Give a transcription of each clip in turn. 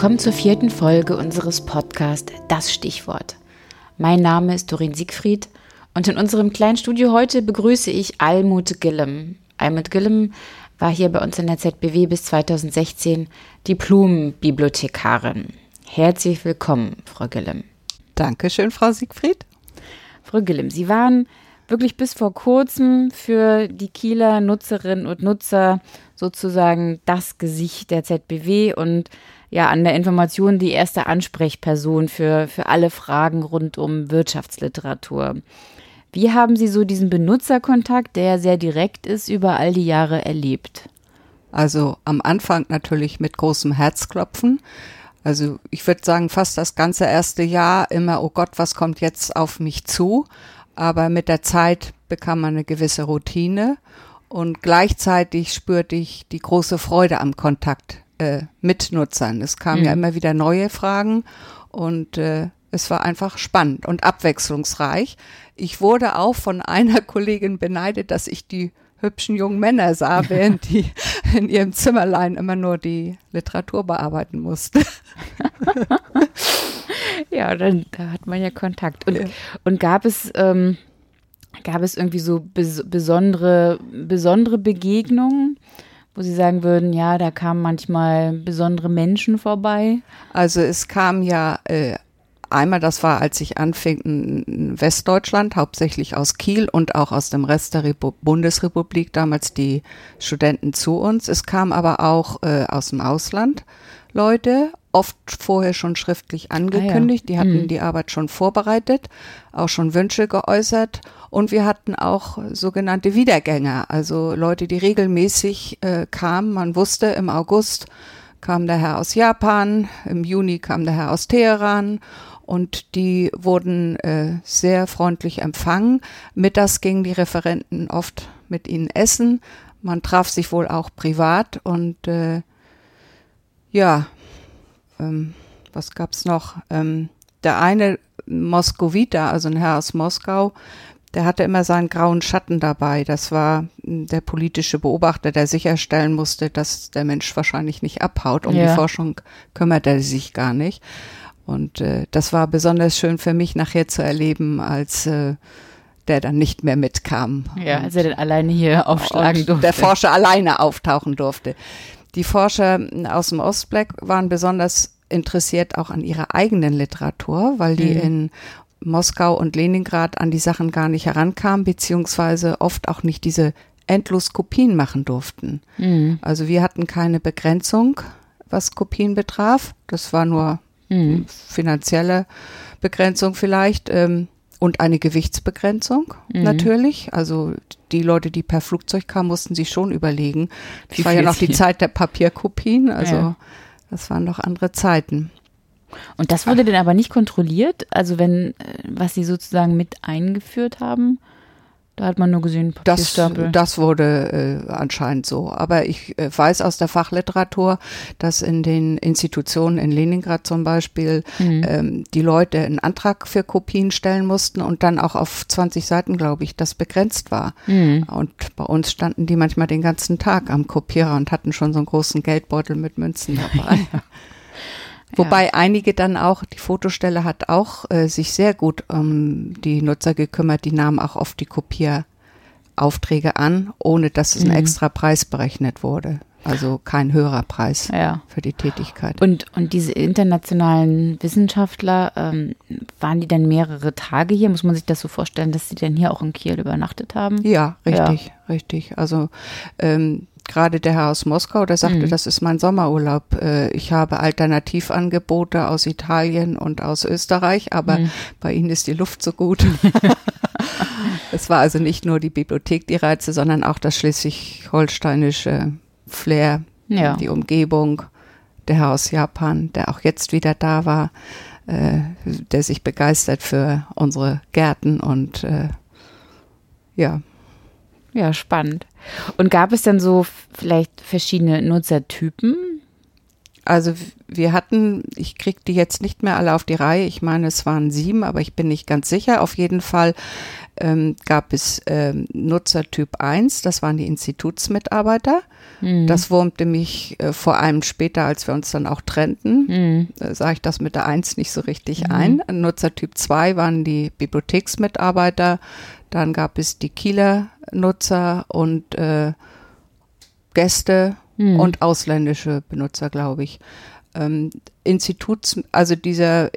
Willkommen zur vierten Folge unseres Podcasts Das Stichwort. Mein Name ist Dorin Siegfried und in unserem kleinen Studio heute begrüße ich Almut Gillem. Almut Gillem war hier bei uns in der ZBW bis 2016 Diplom-Bibliothekarin. Herzlich willkommen, Frau Gillem. Dankeschön, Frau Siegfried. Frau Gillem, Sie waren wirklich bis vor kurzem für die Kieler Nutzerinnen und Nutzer sozusagen das Gesicht der ZBW und ja an der Information die erste Ansprechperson für, für alle Fragen rund um Wirtschaftsliteratur. Wie haben Sie so diesen Benutzerkontakt, der sehr direkt ist, über all die Jahre erlebt? Also am Anfang natürlich mit großem Herzklopfen. Also ich würde sagen, fast das ganze erste Jahr immer, oh Gott, was kommt jetzt auf mich zu? Aber mit der Zeit bekam man eine gewisse Routine und gleichzeitig spürte ich die große Freude am Kontakt äh, mit Nutzern. Es kamen mhm. ja immer wieder neue Fragen und äh, es war einfach spannend und abwechslungsreich. Ich wurde auch von einer Kollegin beneidet, dass ich die hübschen jungen Männer sah, während die in ihrem Zimmerlein immer nur die Literatur bearbeiten musste. ja, dann da hat man ja Kontakt. Und, ja. und gab es ähm, gab es irgendwie so bes besondere besondere Begegnungen? Wo Sie sagen würden, ja, da kamen manchmal besondere Menschen vorbei? Also es kam ja äh, einmal, das war, als ich anfing in Westdeutschland, hauptsächlich aus Kiel und auch aus dem Rest der Repu Bundesrepublik, damals die Studenten zu uns. Es kam aber auch äh, aus dem Ausland Leute, oft vorher schon schriftlich angekündigt. Ah, ja. Die hatten mhm. die Arbeit schon vorbereitet, auch schon Wünsche geäußert. Und wir hatten auch sogenannte Wiedergänger, also Leute, die regelmäßig äh, kamen. Man wusste, im August kam der Herr aus Japan, im Juni kam der Herr aus Teheran und die wurden äh, sehr freundlich empfangen. Mittags gingen die Referenten oft mit ihnen essen. Man traf sich wohl auch privat und äh, ja, ähm, was gab's noch? Ähm, der eine Moskowiter, also ein Herr aus Moskau, der hatte immer seinen grauen Schatten dabei. Das war hm, der politische Beobachter, der sicherstellen musste, dass der Mensch wahrscheinlich nicht abhaut. Um ja. die Forschung kümmert er sich gar nicht. Und äh, das war besonders schön für mich nachher zu erleben, als äh, der dann nicht mehr mitkam. Ja, als er dann alleine hier aufschlagen durfte. Der Forscher alleine auftauchen durfte. Die Forscher aus dem Ostblock waren besonders interessiert auch an ihrer eigenen Literatur, weil die mhm. in Moskau und Leningrad an die Sachen gar nicht herankamen, beziehungsweise oft auch nicht diese endlos Kopien machen durften. Mhm. Also wir hatten keine Begrenzung, was Kopien betraf. Das war nur mhm. finanzielle Begrenzung vielleicht ähm, und eine Gewichtsbegrenzung mhm. natürlich. Also die Leute, die per Flugzeug kamen, mussten sich schon überlegen. Das war ja noch die Zeit der Papierkopien, also ja. das waren noch andere Zeiten. Und das wurde denn aber nicht kontrolliert? Also wenn, äh, was sie sozusagen mit eingeführt haben? Da hat man nur gesehen, Papierstapel. Das, das wurde äh, anscheinend so. Aber ich äh, weiß aus der Fachliteratur, dass in den Institutionen in Leningrad zum Beispiel mhm. ähm, die Leute einen Antrag für Kopien stellen mussten und dann auch auf 20 Seiten, glaube ich, das begrenzt war. Mhm. Und bei uns standen die manchmal den ganzen Tag am Kopierer und hatten schon so einen großen Geldbeutel mit Münzen dabei. Wobei ja. einige dann auch, die Fotostelle hat auch äh, sich sehr gut um die Nutzer gekümmert, die nahmen auch oft die Kopieraufträge an, ohne dass es mhm. ein extra Preis berechnet wurde. Also kein höherer Preis ja. für die Tätigkeit. Und, und diese internationalen Wissenschaftler, ähm, waren die denn mehrere Tage hier? Muss man sich das so vorstellen, dass sie denn hier auch in Kiel übernachtet haben? Ja, richtig, ja. richtig. Also ähm, gerade der Herr aus Moskau, der sagte, mhm. das ist mein Sommerurlaub. Äh, ich habe Alternativangebote aus Italien und aus Österreich, aber mhm. bei Ihnen ist die Luft so gut. es war also nicht nur die Bibliothek die Reize, sondern auch das schleswig-holsteinische Flair, ja. die Umgebung. Der Herr aus Japan, der auch jetzt wieder da war, äh, der sich begeistert für unsere Gärten und äh, ja, ja, spannend. Und gab es dann so vielleicht verschiedene Nutzertypen? Also wir hatten, ich kriege die jetzt nicht mehr alle auf die Reihe. Ich meine, es waren sieben, aber ich bin nicht ganz sicher. Auf jeden Fall ähm, gab es ähm, Nutzertyp 1, das waren die Institutsmitarbeiter. Mhm. Das wurmte mich äh, vor allem später, als wir uns dann auch trennten, mhm. äh, sah ich das mit der 1 nicht so richtig mhm. ein. Nutzertyp 2 waren die Bibliotheksmitarbeiter. Dann gab es die Kieler Nutzer und äh, Gäste mhm. und ausländische Benutzer, glaube ich. Ähm, Instituts, also dieser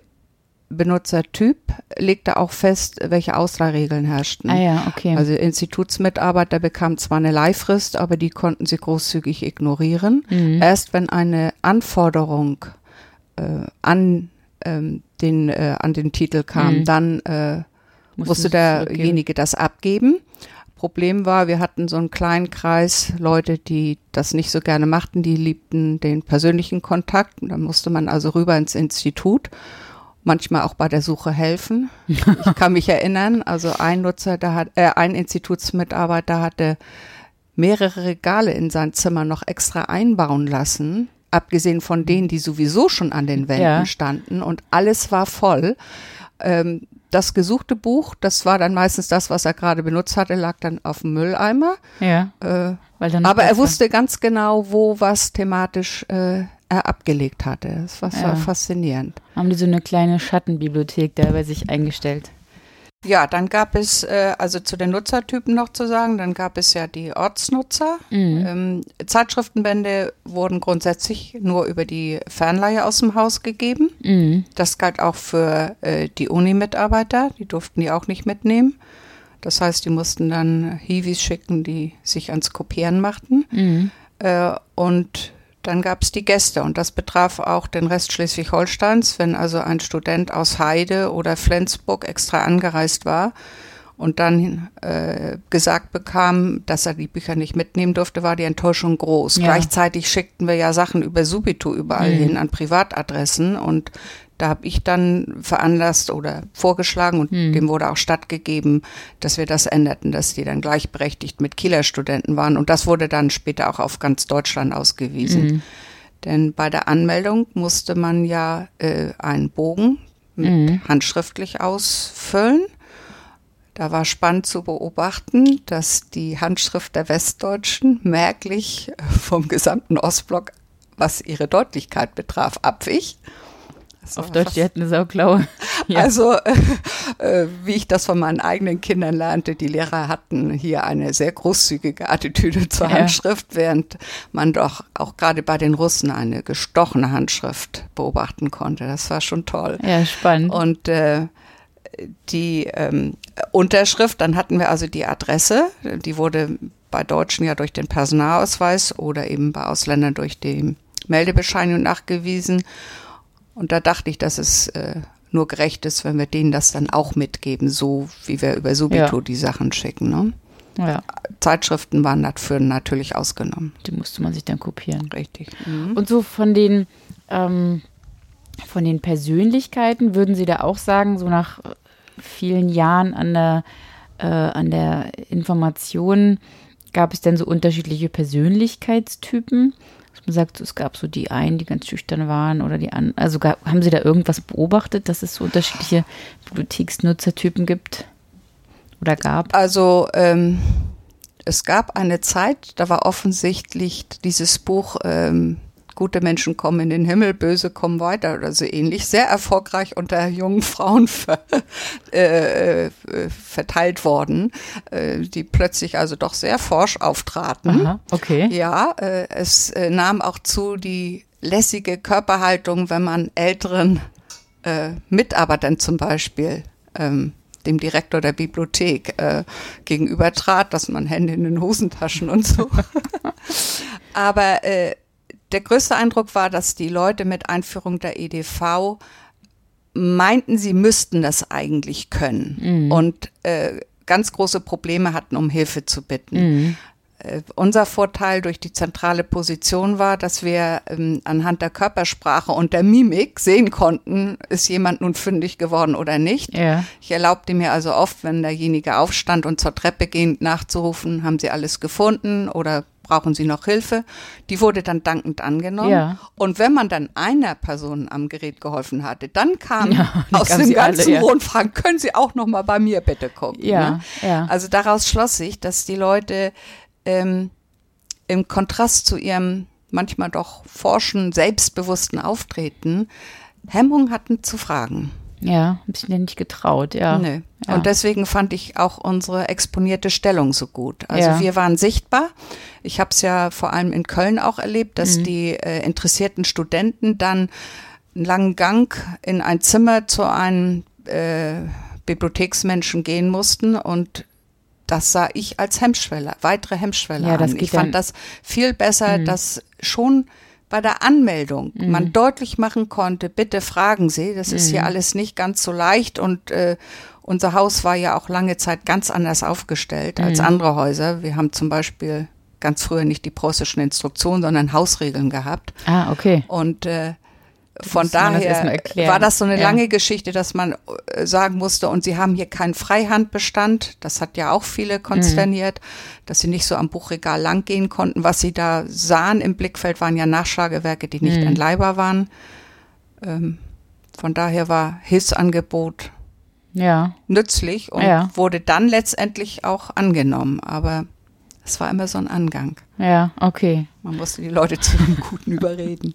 Benutzertyp legte auch fest, welche Ausleihregeln herrschten. Ah ja, okay. Also Institutsmitarbeiter bekamen zwar eine Leihfrist, aber die konnten sie großzügig ignorieren. Mhm. Erst wenn eine Anforderung äh, an ähm, den äh, an den Titel kam, mhm. dann äh, musste derjenige das abgeben. Problem war, wir hatten so einen kleinen Kreis Leute, die das nicht so gerne machten, die liebten den persönlichen Kontakt. Da musste man also rüber ins Institut manchmal auch bei der Suche helfen. Ich kann mich erinnern, also ein Nutzer, da hat, äh, ein Institutsmitarbeiter hatte mehrere Regale in sein Zimmer noch extra einbauen lassen, abgesehen von denen, die sowieso schon an den Wänden ja. standen und alles war voll. Ähm, das gesuchte Buch, das war dann meistens das, was er gerade benutzt hatte, lag dann auf dem Mülleimer. Ja. Äh, aber er wusste ganz genau, wo was thematisch äh, er abgelegt hatte. Das war ja. faszinierend. Haben die so eine kleine Schattenbibliothek da bei sich eingestellt? Ja, dann gab es, äh, also zu den Nutzertypen noch zu sagen, dann gab es ja die Ortsnutzer. Mhm. Ähm, Zeitschriftenbände wurden grundsätzlich nur über die Fernleihe aus dem Haus gegeben. Mhm. Das galt auch für äh, die Uni-Mitarbeiter, die durften die auch nicht mitnehmen. Das heißt, die mussten dann Hiwis schicken, die sich ans Kopieren machten. Mhm. Äh, und dann gab es die Gäste und das betraf auch den Rest Schleswig-Holsteins, wenn also ein Student aus Heide oder Flensburg extra angereist war und dann äh, gesagt bekam, dass er die Bücher nicht mitnehmen durfte, war die Enttäuschung groß. Ja. Gleichzeitig schickten wir ja Sachen über Subito überall mhm. hin an Privatadressen und da habe ich dann veranlasst oder vorgeschlagen und hm. dem wurde auch stattgegeben, dass wir das änderten, dass die dann gleichberechtigt mit Kieler Studenten waren. Und das wurde dann später auch auf ganz Deutschland ausgewiesen. Hm. Denn bei der Anmeldung musste man ja äh, einen Bogen mit hm. handschriftlich ausfüllen. Da war spannend zu beobachten, dass die Handschrift der Westdeutschen merklich vom gesamten Ostblock, was ihre Deutlichkeit betraf, abwich. Auf Deutsch, die hätten eine Sauklaue. Ja. Also, äh, wie ich das von meinen eigenen Kindern lernte, die Lehrer hatten hier eine sehr großzügige Attitüde zur ja. Handschrift, während man doch auch gerade bei den Russen eine gestochene Handschrift beobachten konnte. Das war schon toll. Ja, spannend. Und äh, die ähm, Unterschrift, dann hatten wir also die Adresse, die wurde bei Deutschen ja durch den Personalausweis oder eben bei Ausländern durch die Meldebescheinigung nachgewiesen. Und da dachte ich, dass es äh, nur gerecht ist, wenn wir denen das dann auch mitgeben, so wie wir über Subito ja. die Sachen schicken. Ne? Ja. Zeitschriften waren dafür natürlich ausgenommen. Die musste man sich dann kopieren. Richtig. Mhm. Und so von den, ähm, von den Persönlichkeiten würden Sie da auch sagen, so nach vielen Jahren an der, äh, an der Information, gab es denn so unterschiedliche Persönlichkeitstypen? Man sagt, es gab so die einen, die ganz schüchtern waren oder die anderen. Also gab, haben Sie da irgendwas beobachtet, dass es so unterschiedliche Bibliotheksnutzertypen gibt oder gab? Also ähm, es gab eine Zeit, da war offensichtlich dieses Buch ähm, gute Menschen kommen in den Himmel, böse kommen weiter oder so ähnlich, sehr erfolgreich unter jungen Frauen ver, äh, äh, verteilt worden, äh, die plötzlich also doch sehr forsch auftraten. Aha, okay. Ja, äh, es äh, nahm auch zu die lässige Körperhaltung, wenn man älteren äh, Mitarbeitern zum Beispiel ähm, dem Direktor der Bibliothek äh, gegenüber trat, dass man Hände in den Hosentaschen und so. Aber äh, der größte Eindruck war, dass die Leute mit Einführung der EDV meinten, sie müssten das eigentlich können mhm. und äh, ganz große Probleme hatten, um Hilfe zu bitten. Mhm. äh, unser Vorteil durch die zentrale Position war, dass wir ähm, anhand der Körpersprache und der Mimik sehen konnten, ist jemand nun fündig geworden oder nicht. Ja. Ich erlaubte mir also oft, wenn derjenige aufstand und zur Treppe ging, nachzurufen, haben Sie alles gefunden oder brauchen Sie noch Hilfe? Die wurde dann dankend angenommen. Ja. Und wenn man dann einer Person am Gerät geholfen hatte, dann kam Ja, aus dem sie alle, ganzen ja. Rund fragen, können Sie auch noch mal bei mir bitte gucken? Ja, ne? ja. Also daraus schloss sich, dass die Leute ähm, im Kontrast zu ihrem manchmal doch forschen, selbstbewussten Auftreten Hemmung hatten zu fragen. Ja, ich mir nicht getraut, ja. Nö. Ja. Und deswegen fand ich auch unsere exponierte Stellung so gut. Also Ja. wir waren sichtbar. Ich habe es ja vor allem in Köln auch erlebt, dass Mhm. die äh, interessierten Studenten dann einen langen Gang in ein Zimmer zu einem äh, Bibliotheksmenschen gehen mussten und das sah ich als Hemmschwelle, weitere Hemmschwelle Ja, an. Ich fand das viel besser, Mhm. dass schon bei der Anmeldung man deutlich machen konnte, bitte fragen Sie, das ist Mhm. hier alles nicht ganz so leicht und äh, unser Haus war ja auch lange Zeit ganz anders aufgestellt als Mhm. andere Häuser. Wir haben zum Beispiel ganz früher nicht die preußischen Instruktionen, sondern Hausregeln gehabt. Ah, okay. Und äh, von das daher war das so eine Ja. lange Geschichte, dass man äh, sagen musste, und sie haben hier keinen Freihandbestand. Das hat ja auch viele konsterniert, dass sie nicht so am Buchregal lang gehen konnten. Was sie da sahen im Blickfeld, waren ja Nachschlagewerke, die nicht Mhm. entleihbar waren. Ähm, von daher war Hilfsangebot Ja. nützlich und Ja. wurde dann letztendlich auch angenommen. Aber es war immer so ein Angang. Ja, okay. Man musste die Leute zu einem Guten überreden.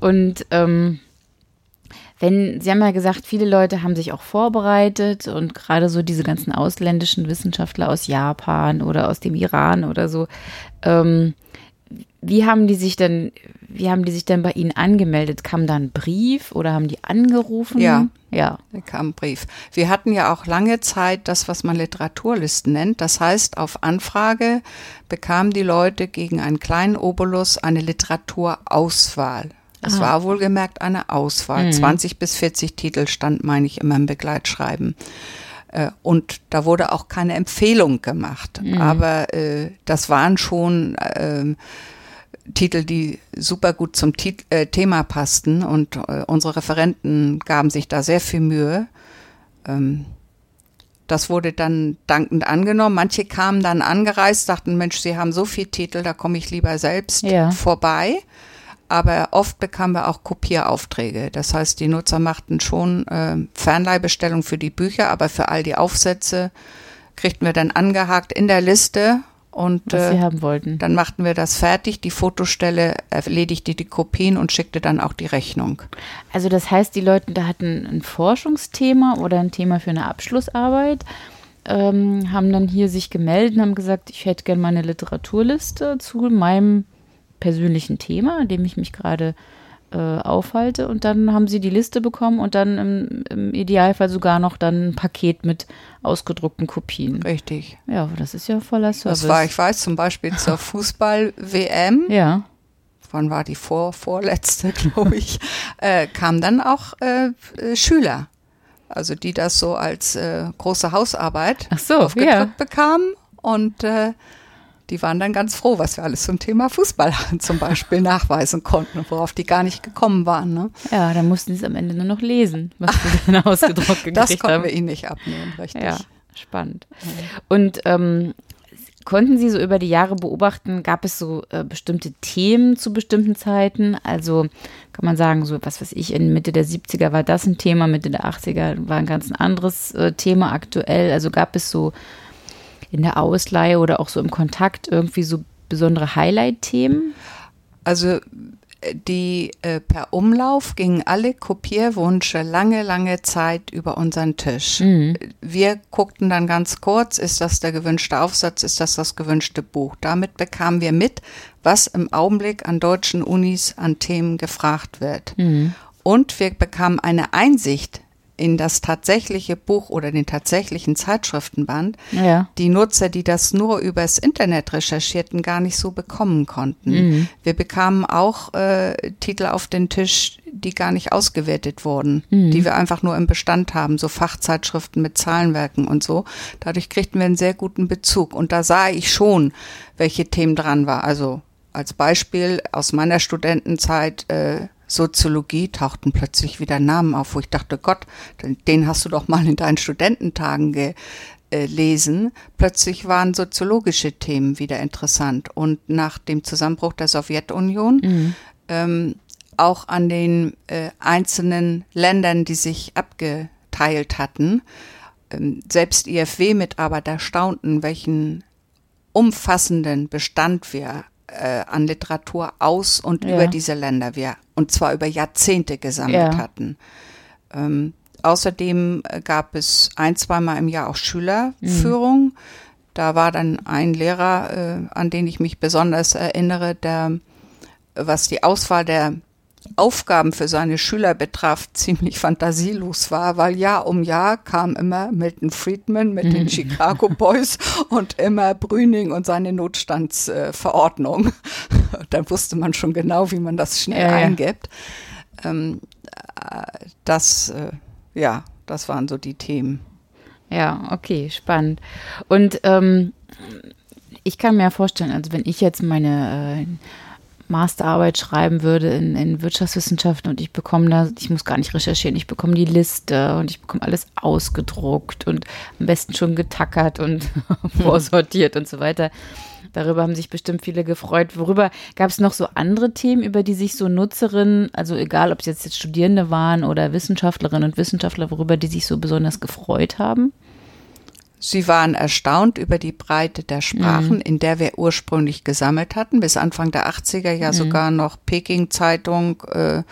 Und ähm, wenn, Sie haben ja gesagt, viele Leute haben sich auch vorbereitet und gerade so diese ganzen ausländischen Wissenschaftler aus Japan oder aus dem Iran oder so, ähm, wie haben die sich denn, wie haben die sich denn bei Ihnen angemeldet? Kam da ein Brief oder haben die angerufen? Ja. Ja. Da kam ein Brief. Wir hatten ja auch lange Zeit das, was man Literaturlisten nennt. Das heißt, auf Anfrage bekamen die Leute gegen einen kleinen Obolus eine Literaturauswahl. Es war wohlgemerkt eine Auswahl. Mhm. 20 bis 40 Titel stand, meine ich, immer im Begleitschreiben. Äh, Und da wurde auch keine Empfehlung gemacht. Aber äh, das waren schon ähm, Titel, die super gut zum Tit äh, Thema passten und äh, unsere Referenten gaben sich da sehr viel Mühe. Ähm, das wurde dann dankend angenommen. Manche kamen dann angereist, dachten, Mensch, Sie haben so viel Titel, da komme ich lieber selbst Ja. vorbei. Aber oft bekamen wir auch Kopieraufträge. Das heißt, die Nutzer machten schon äh, Fernleihbestellung für die Bücher, aber für all die Aufsätze kriegten wir dann angehakt in der Liste und Was Sie äh, haben wollten. dann machten wir das fertig. Die Fotostelle erledigte die Kopien und schickte dann auch die Rechnung. Also das heißt, die Leute da hatten ein Forschungsthema oder ein Thema für eine Abschlussarbeit, ähm, haben dann hier sich gemeldet und haben gesagt, ich hätte gerne meine Literaturliste zu meinem persönlichen Thema, an dem ich mich gerade äh, aufhalte. Und dann haben sie die Liste bekommen und dann im, im Idealfall sogar noch dann ein Paket mit ausgedruckten Kopien. Richtig. Ja, das ist ja voller Service. Das war, ich weiß, zum Beispiel zur Fußball-WM, ja, wann war die vor, vorletzte, glaube ich, äh, kamen dann auch äh, äh, Schüler. Also die das so als äh, große Hausarbeit so, aufgedrückt ja. bekamen und äh, die waren dann ganz froh, was wir alles zum Thema Fußball zum Beispiel nachweisen konnten, worauf die gar nicht gekommen waren. Ne? ja, dann mussten sie es am Ende nur noch lesen, was sie dann ausgedruckt gekriegt Das haben. konnten wir ihnen nicht abnehmen, richtig. Ja, spannend. Und ähm, konnten Sie so über die Jahre beobachten, gab es so äh, bestimmte Themen zu bestimmten Zeiten? Also kann man sagen, so was weiß ich, in Mitte der 70er war das ein Thema, Mitte der 80er war ein ganz anderes äh, Thema aktuell. Also gab es so in der Ausleihe oder auch so im Kontakt irgendwie so besondere Highlight-Themen? Also äh, die äh, per Umlauf gingen alle Kopierwünsche lange, lange Zeit über unseren Tisch. Wir guckten dann ganz kurz, ist das der gewünschte Aufsatz, ist das das gewünschte Buch. Damit bekamen wir mit, was im Augenblick an deutschen Unis an Themen gefragt wird. Und wir bekamen eine Einsicht in das tatsächliche Buch oder den tatsächlichen Zeitschriftenband, Ja. die Nutzer, die das nur übers Internet recherchierten, gar nicht so bekommen konnten. Wir bekamen auch äh, Titel auf den Tisch, die gar nicht ausgewertet wurden, mhm. die wir einfach nur im Bestand haben, so Fachzeitschriften mit Zahlenwerken und so. Dadurch kriegten wir einen sehr guten Bezug. Und da sah ich schon, welche Themen dran war. Also als Beispiel aus meiner Studentenzeit äh, Soziologie tauchten plötzlich wieder Namen auf, wo ich dachte, Gott, den hast du doch mal in deinen Studententagen gelesen. Plötzlich waren soziologische Themen wieder interessant. Und nach dem Zusammenbruch der Sowjetunion mhm. ähm, auch an den äh, einzelnen Ländern, die sich abgeteilt hatten. Ähm, selbst IFW-Mitarbeiter staunten, welchen umfassenden Bestand wir äh, an Literatur aus und ja. über diese Länder wir, und zwar über Jahrzehnte gesammelt ja. hatten. Ähm, außerdem äh, gab es ein, zweimal im Jahr auch Schülerführung. Mhm. Da war dann ein Lehrer, äh, an den ich mich besonders erinnere, der, was die Auswahl der Aufgaben für seine Schüler betraf, ziemlich fantasielos war, weil Jahr um Jahr kam immer Milton Friedman mit den Chicago Boys und immer Brüning und seine Notstandsverordnung. Äh, Dann wusste man schon genau, wie man das schnell ja, eingibt. Ähm, äh, das, äh, ja, das waren so die Themen. Ja, okay, spannend. Und ähm, ich kann mir vorstellen, also wenn ich jetzt meine äh, Masterarbeit schreiben würde in, in Wirtschaftswissenschaften und ich bekomme da, ich muss gar nicht recherchieren, ich bekomme die Liste und ich bekomme alles ausgedruckt und am besten schon getackert und vorsortiert und so weiter. Darüber haben sich bestimmt viele gefreut. Worüber gab es noch so andere Themen, über die sich so Nutzerinnen, also egal ob es jetzt, jetzt Studierende waren oder Wissenschaftlerinnen und Wissenschaftler, worüber die sich so besonders gefreut haben? Sie waren erstaunt über die Breite der Sprachen, mhm. in der wir ursprünglich gesammelt hatten. Bis Anfang der 80er ja mhm. sogar noch Peking-Zeitung äh,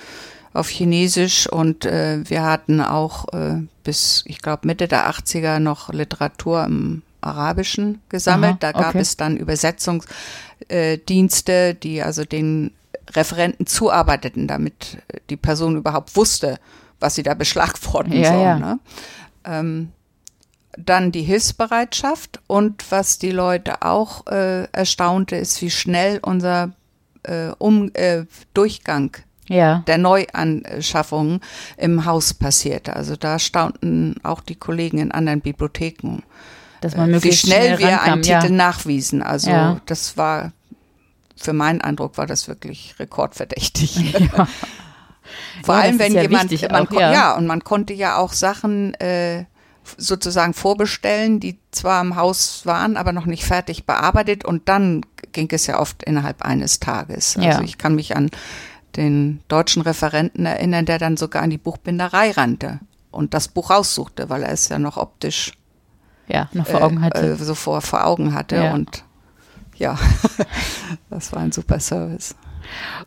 auf Chinesisch und äh, wir hatten auch äh, bis, ich glaube, Mitte der 80er noch Literatur im Arabischen gesammelt. Aha, da gab okay. es dann Übersetzungsdienste, die also den Referenten zuarbeiteten, damit die Person überhaupt wusste, was sie da beschlagworten ja, soll. Ja. Ne? Ähm, dann die Hilfsbereitschaft und was die Leute auch äh, erstaunte, ist, wie schnell unser äh, um, äh, Durchgang ja. der Neuanschaffungen im Haus passierte. Also da staunten auch die Kollegen in anderen Bibliotheken, Dass man äh, wie schnell, schnell wir rankam, einen ja. Titel nachwiesen. Also ja. das war, für meinen Eindruck war das wirklich rekordverdächtig. Vor allem, wenn jemand, man, auch, ja. und man konnte ja auch Sachen äh, sozusagen vorbestellen, die zwar im Haus waren, aber noch nicht fertig bearbeitet und dann ging es ja oft innerhalb eines Tages. Also ja. ich kann mich an den deutschen Referenten erinnern, der dann sogar an die Buchbinderei rannte und das Buch raussuchte, weil er es ja noch optisch ja, noch vor Augen hatte. Äh, so vor, vor Augen hatte ja. und ja, das war ein super Service.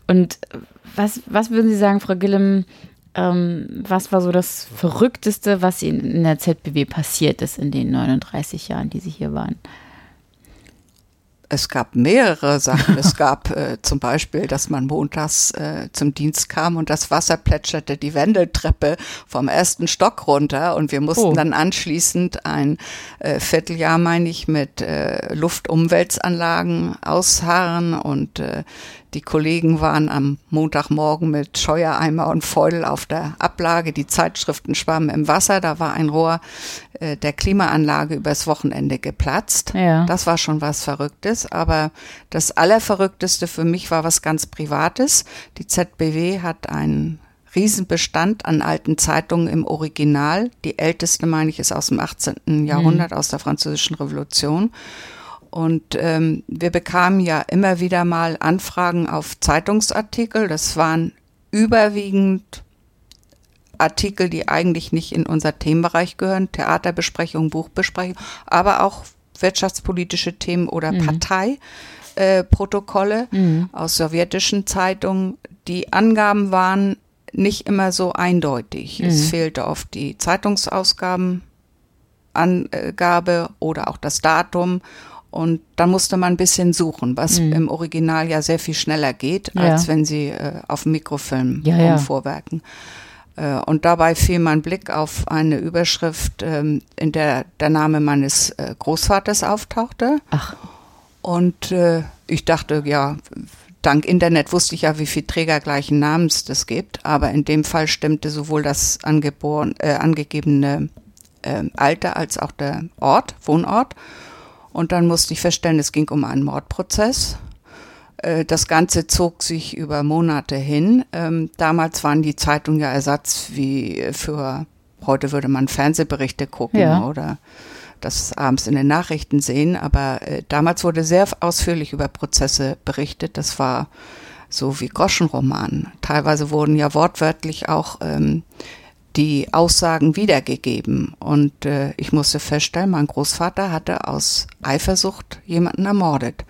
Und was, was würden Sie sagen, Frau Gillem, ähm, was war so das Verrückteste, was Ihnen in der ZBW passiert ist in den 39 Jahren, die Sie hier waren? Es gab mehrere Sachen. Es gab äh, zum Beispiel, dass man montags äh, zum Dienst kam und das Wasser plätscherte die Wendeltreppe vom ersten Stock runter und wir mussten oh. dann anschließend ein äh, Vierteljahr, meine ich, mit äh, Luftumwälzanlagen ausharren und äh, die Kollegen waren am Montagmorgen mit Scheuereimer und Feudel auf der Ablage. Die Zeitschriften schwammen im Wasser. Da war ein Rohr äh, der Klimaanlage übers Wochenende geplatzt. Ja. Das war schon was Verrücktes. Aber das Allerverrückteste für mich war was ganz Privates. Die ZBW hat einen Riesenbestand an alten Zeitungen im Original. Die älteste, meine ich, ist aus dem 18. Jahrhundert, mhm. aus der Französischen Revolution. Und ähm, wir bekamen ja immer wieder mal Anfragen auf Zeitungsartikel. Das waren überwiegend Artikel, die eigentlich nicht in unser Themenbereich gehören, Theaterbesprechung, Buchbesprechung, aber auch wirtschaftspolitische Themen oder mhm. Parteiprotokolle mhm. aus sowjetischen Zeitungen. Die Angaben waren nicht immer so eindeutig. Mhm. Es fehlte oft die Zeitungsausgabenangabe oder auch das Datum und dann musste man ein bisschen suchen, was mhm. im Original ja sehr viel schneller geht, als ja. wenn sie äh, auf dem Mikrofilm ja, ja. vorwerken. Äh, und dabei fiel mein Blick auf eine Überschrift, ähm, in der der Name meines äh, Großvaters auftauchte. Ach. Und äh, ich dachte, ja, dank Internet wusste ich ja, wie viel Träger gleichen Namens das gibt, aber in dem Fall stimmte sowohl das angeboren, äh, angegebene äh, Alter als auch der Ort, Wohnort. Und dann musste ich feststellen, es ging um einen Mordprozess. Äh, das Ganze zog sich über Monate hin. Ähm, damals waren die Zeitungen ja Ersatz wie für, heute würde man Fernsehberichte gucken ja. oder das abends in den Nachrichten sehen. Aber äh, damals wurde sehr ausführlich über Prozesse berichtet. Das war so wie Groschenroman. Teilweise wurden ja wortwörtlich auch ähm, die Aussagen wiedergegeben. Und äh, ich musste feststellen, mein Großvater hatte aus Eifersucht jemanden ermordet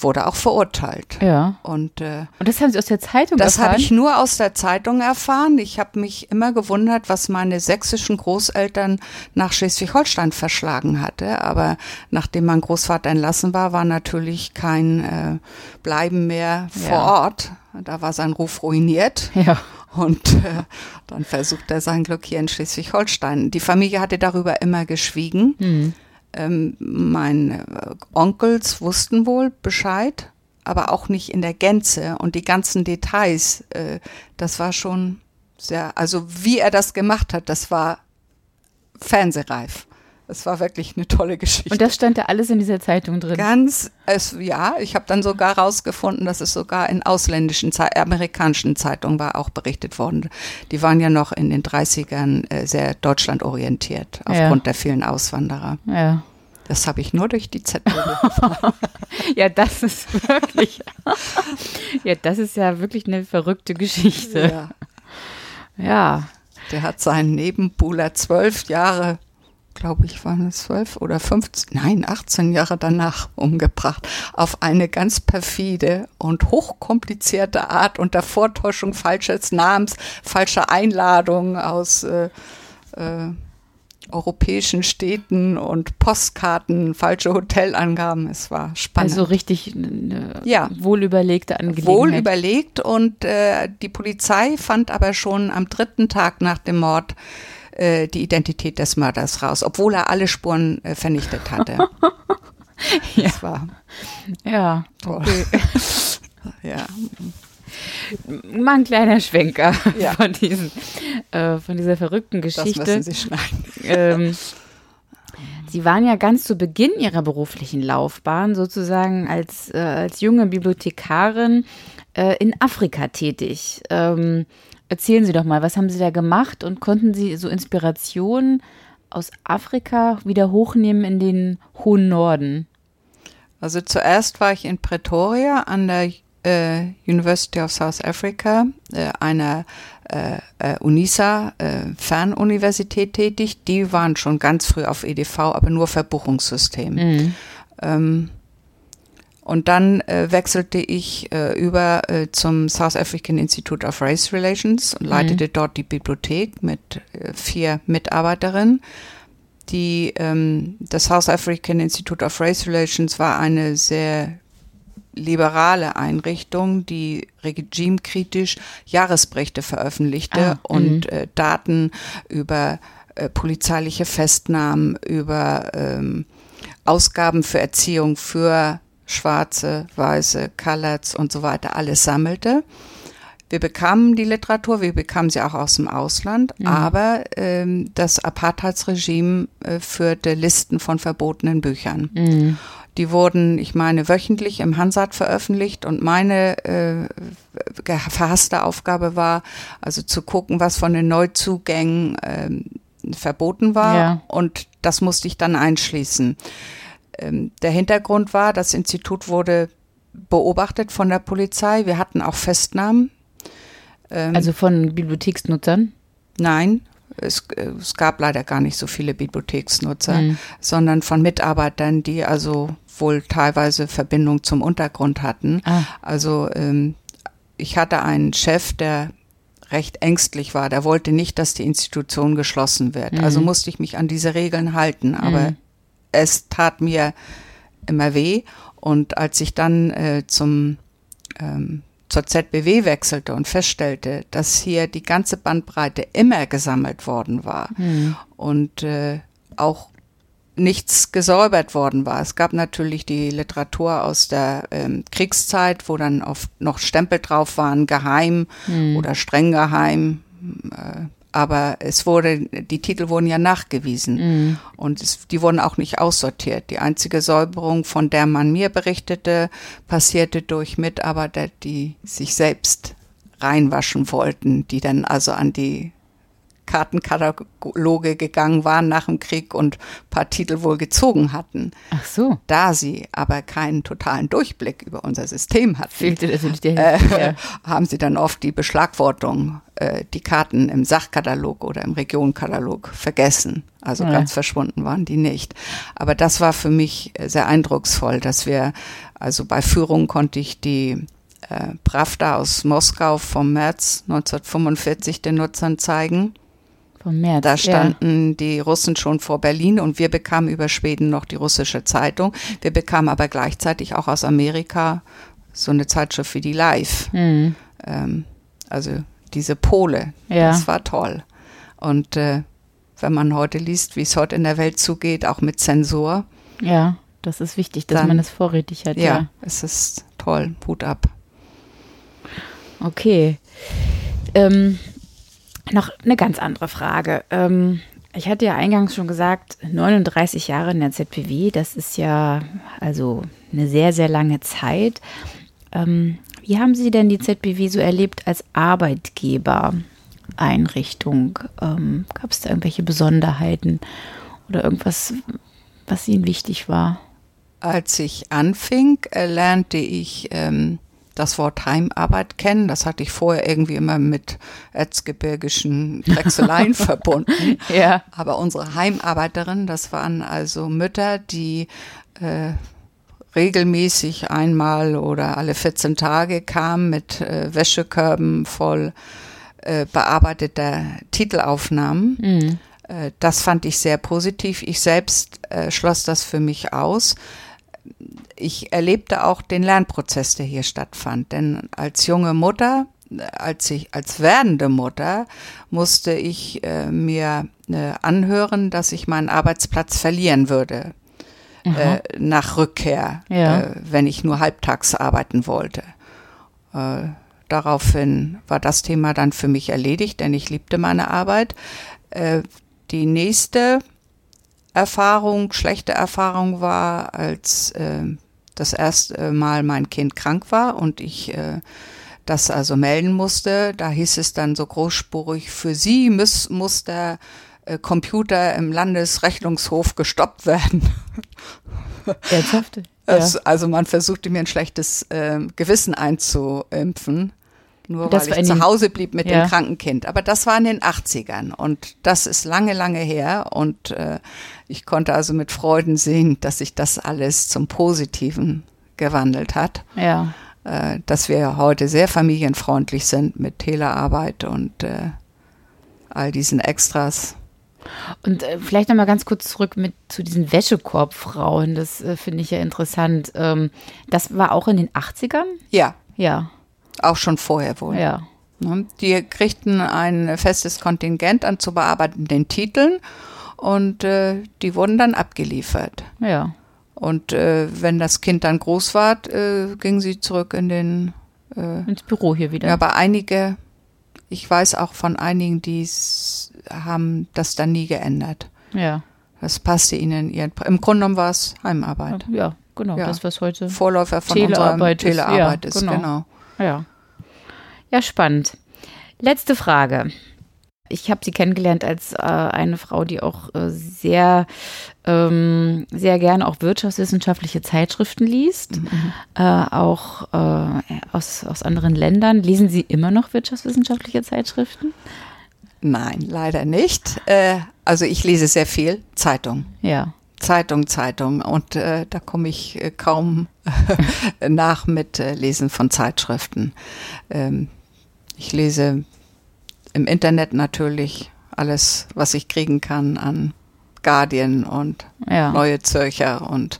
wurde auch verurteilt. Ja. Und, äh, und das haben Sie aus der Zeitung das erfahren? Das habe ich nur aus der Zeitung erfahren. Ich habe mich immer gewundert, was meine sächsischen Großeltern nach Schleswig-Holstein verschlagen hatte. Aber nachdem mein Großvater entlassen war, war natürlich kein äh, Bleiben mehr vor ja. Ort. Da war sein Ruf ruiniert. Ja. Und äh, dann versucht er sein Glück hier in Schleswig-Holstein. Die Familie hatte darüber immer geschwiegen. Mhm. Ähm, meine Onkels wussten wohl Bescheid, aber auch nicht in der Gänze und die ganzen Details. Äh, das war schon sehr, also wie er das gemacht hat, das war fernsehreif. Es war wirklich eine tolle Geschichte. Und das stand da alles in dieser Zeitung drin? Ganz, es, ja. Ich habe dann sogar rausgefunden, dass es sogar in ausländischen, amerikanischen Zeitungen war auch berichtet worden. Die waren ja noch in den 30ern äh, sehr deutschlandorientiert, aufgrund ja. der vielen Auswanderer. Ja. Das habe ich nur durch die ZDW Ja, das ist wirklich, ja, das ist ja wirklich eine verrückte Geschichte. Ja. ja. Der hat seinen Nebenbuhler zwölf Jahre glaube ich, waren es zwölf oder 15, nein, 18 Jahre danach umgebracht, auf eine ganz perfide und hochkomplizierte Art unter Vortäuschung falsches Namens, falscher Einladungen aus äh, äh, europäischen Städten und Postkarten, falsche Hotelangaben. Es war spannend. Also richtig eine ja. wohlüberlegte Angelegenheit. Wohl überlegt und äh, die Polizei fand aber schon am dritten Tag nach dem Mord äh, die Identität des Mörders raus, obwohl er alle Spuren äh, vernichtet hatte. ja. Das war ja, okay. ja. Mal ein kleiner Schwenker ja. von, diesen, äh, von dieser verrückten Geschichte. Das müssen Sie schneiden. Ähm, Sie waren ja ganz zu Beginn Ihrer beruflichen Laufbahn sozusagen als, äh, als junge Bibliothekarin äh, in Afrika tätig. Ähm, Erzählen Sie doch mal, was haben Sie da gemacht und konnten Sie so Inspirationen aus Afrika wieder hochnehmen in den hohen Norden? Also zuerst war ich in Pretoria an der äh, University of South Africa, äh, einer äh, äh UNISA äh, Fernuniversität tätig. Die waren schon ganz früh auf EDV, aber nur Verbuchungssystem. Mhm. Ähm, und dann äh, wechselte ich äh, über äh, zum South African Institute of Race Relations und leitete mhm. dort die Bibliothek mit äh, vier Mitarbeiterinnen. Die, ähm, das South African Institute of Race Relations war eine sehr liberale Einrichtung, die regimekritisch Jahresberichte veröffentlichte ah, und mhm. äh, Daten über äh, polizeiliche Festnahmen, über ähm, Ausgaben für Erziehung für schwarze, weiße, Coloreds und so weiter alles sammelte. Wir bekamen die Literatur, wir bekamen sie auch aus dem Ausland, mhm. aber ähm, das Apartheidsregime äh, führte Listen von verbotenen Büchern. Mhm. Die wurden, ich meine, wöchentlich im Hansard veröffentlicht und meine äh, verhasste Aufgabe war, also zu gucken, was von den Neuzugängen äh, verboten war ja. und das musste ich dann einschließen. Ähm, der Hintergrund war, das Institut wurde beobachtet von der Polizei. Wir hatten auch Festnahmen. Ähm, also von Bibliotheksnutzern? Nein, es, es, gab leider gar nicht so viele Bibliotheksnutzer, mhm. sondern von Mitarbeitern, die also wohl teilweise Verbindung zum Untergrund hatten. Ah. Also ähm, ich hatte einen Chef, der recht ängstlich war. Der wollte nicht, dass die Institution geschlossen wird. Mhm. Also musste ich mich an diese Regeln halten. Aber mhm es tat mir immer weh. Und als ich dann äh, zum ähm, zur ZBW wechselte und feststellte, dass hier die ganze Bandbreite immer gesammelt worden war mhm. und äh, auch nichts gesäubert worden war. Es gab natürlich die Literatur aus der ähm, Kriegszeit, wo dann oft noch Stempel drauf waren, geheim hm. oder streng geheim. Äh, aber es wurde, die Titel wurden ja nachgewiesen mhm. und es, die wurden auch nicht aussortiert. Die einzige Säuberung, von der man mir berichtete, passierte durch Mitarbeiter, die sich selbst reinwaschen wollten, die dann also an die Kartenkataloge gegangen waren nach dem Krieg und paar Titel wohl gezogen hatten. Ach so. Da sie aber keinen totalen Durchblick über unser System hatten, Fehlte natürlich der äh, haben sie dann oft die Beschlagwortung, äh, die Karten im Sachkatalog oder im Regionkatalog vergessen. Also ja. ganz verschwunden waren die nicht. Aber das war für mich sehr eindrucksvoll, dass wir, also bei Führung konnte ich die äh, Pravda aus Moskau vom März 1945 den Nutzern zeigen. Vom März. Da standen ja. die Russen schon vor Berlin und wir bekamen über Schweden noch die russische Zeitung. Wir bekamen aber gleichzeitig auch aus Amerika so eine Zeitschrift wie die Live. Mhm. Ähm, also diese Pole. Ja. Das war toll. Und äh, wenn man heute liest, wie es heute in der Welt zugeht, auch mit Zensur. Ja, das ist wichtig, dass dann, man es vorrätig hat. Ja, ja, es ist toll. Hut ab. Okay. Ähm, noch eine ganz andere Frage. Ähm, ich hatte ja eingangs schon gesagt, 39 Jahre in der ZPW, das ist ja also eine sehr, sehr lange Zeit. Ähm, wie haben Sie denn die ZPW so erlebt als Arbeitgebereinrichtung? Ähm, Gab es da irgendwelche Besonderheiten oder irgendwas, was Ihnen wichtig war? Als ich anfing, äh, lernte ich ähm, das Wort Heimarbeit kennen. Das hatte ich vorher irgendwie immer mit erzgebirgischen Drechseleien verbunden. Ja. Aber unsere Heimarbeiterinnen, das waren also Mütter, die äh, regelmäßig einmal oder alle 14 Tage kamen mit äh, Wäschekörben voll äh, bearbeiteter Titelaufnahmen. Mhm. Äh, das fand ich sehr positiv. Ich selbst äh, schloss das für mich aus ich erlebte auch den Lernprozess, der hier stattfand. Denn als junge Mutter, als ich als werdende Mutter, musste ich äh, mir äh, anhören, dass ich meinen Arbeitsplatz verlieren würde äh, nach Rückkehr, ja. Äh, wenn ich nur halbtags arbeiten wollte. Äh, daraufhin war das Thema dann für mich erledigt, denn ich liebte meine Arbeit. Äh, die nächste Erfahrung, schlechte Erfahrung war, als äh, das erste Mal mein Kind krank war und ich äh, das also melden musste. Da hieß es dann so großspurig, für Sie muss, muss der äh, Computer im Landesrechnungshof gestoppt werden. Ernsthaft? Ja. also man versuchte mir ein schlechtes äh, Gewissen einzuimpfen nur das weil ich zu Hause blieb mit ja. dem kranken Kind. Aber das war in den 80ern und das ist lange, lange her und äh, ich konnte also mit Freuden sehen, dass sich das alles zum Positiven gewandelt hat. Ja. Äh, dass wir heute sehr familienfreundlich sind mit Telearbeit und äh, all diesen Extras. Und äh, vielleicht nochmal ganz kurz zurück mit zu diesen Wäschekorbfrauen. Das äh, finde ich ja interessant. Ähm, das war auch in den 80ern? Ja. Ja. Auch schon vorher wohl. Ja. Ne? Die kriegten ein festes Kontingent an zu bearbeitenden Titeln und äh, die wurden dann abgeliefert. Ja. Und äh, wenn das Kind dann groß war, äh, gingen sie zurück in den äh, ins Büro hier wieder. Ja, aber einige, ich weiß auch von einigen, die haben das dann nie geändert. Ja. Das passte ihnen ihren. Im Grunde genommen war es Heimarbeit. Ja, genau. Ja. Das was heute Vorläufer von Telearbeit unserer Telearbeit ist. Ja, genau. genau. Ja. Ja, spannend. Letzte Frage. Ich habe sie kennengelernt als äh, eine Frau, die auch äh, sehr, ähm, sehr gerne auch wirtschaftswissenschaftliche Zeitschriften liest, mhm. äh, auch äh, aus, aus anderen Ländern. Lesen Sie immer noch wirtschaftswissenschaftliche Zeitschriften? Nein, leider nicht. Äh, also ich lese sehr viel Zeitung. Ja. Zeitung, Zeitung. Und äh, da komme ich äh, kaum nach mit äh, Lesen von Zeitschriften. Ähm, ich lese im Internet natürlich alles, was ich kriegen kann an Guardian und ja. Neue Zürcher und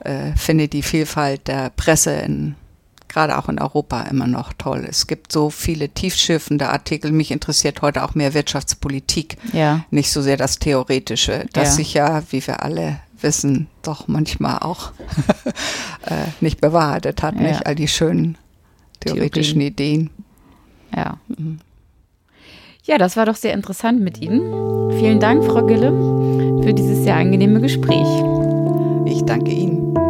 äh, finde die Vielfalt der Presse in gerade auch in Europa immer noch toll. Es gibt so viele tiefschiffende Artikel. Mich interessiert heute auch mehr Wirtschaftspolitik, Ja. nicht so sehr das Theoretische, das Ja. sich ja, wie wir alle wissen, doch manchmal auch äh, nicht bewahrheitet hat, Ja. nicht all die schönen theoretischen Ideen. Ja. Ja, das war doch sehr interessant mit Ihnen. Vielen Dank, Frau Gille, für dieses sehr angenehme Gespräch. Ich danke Ihnen.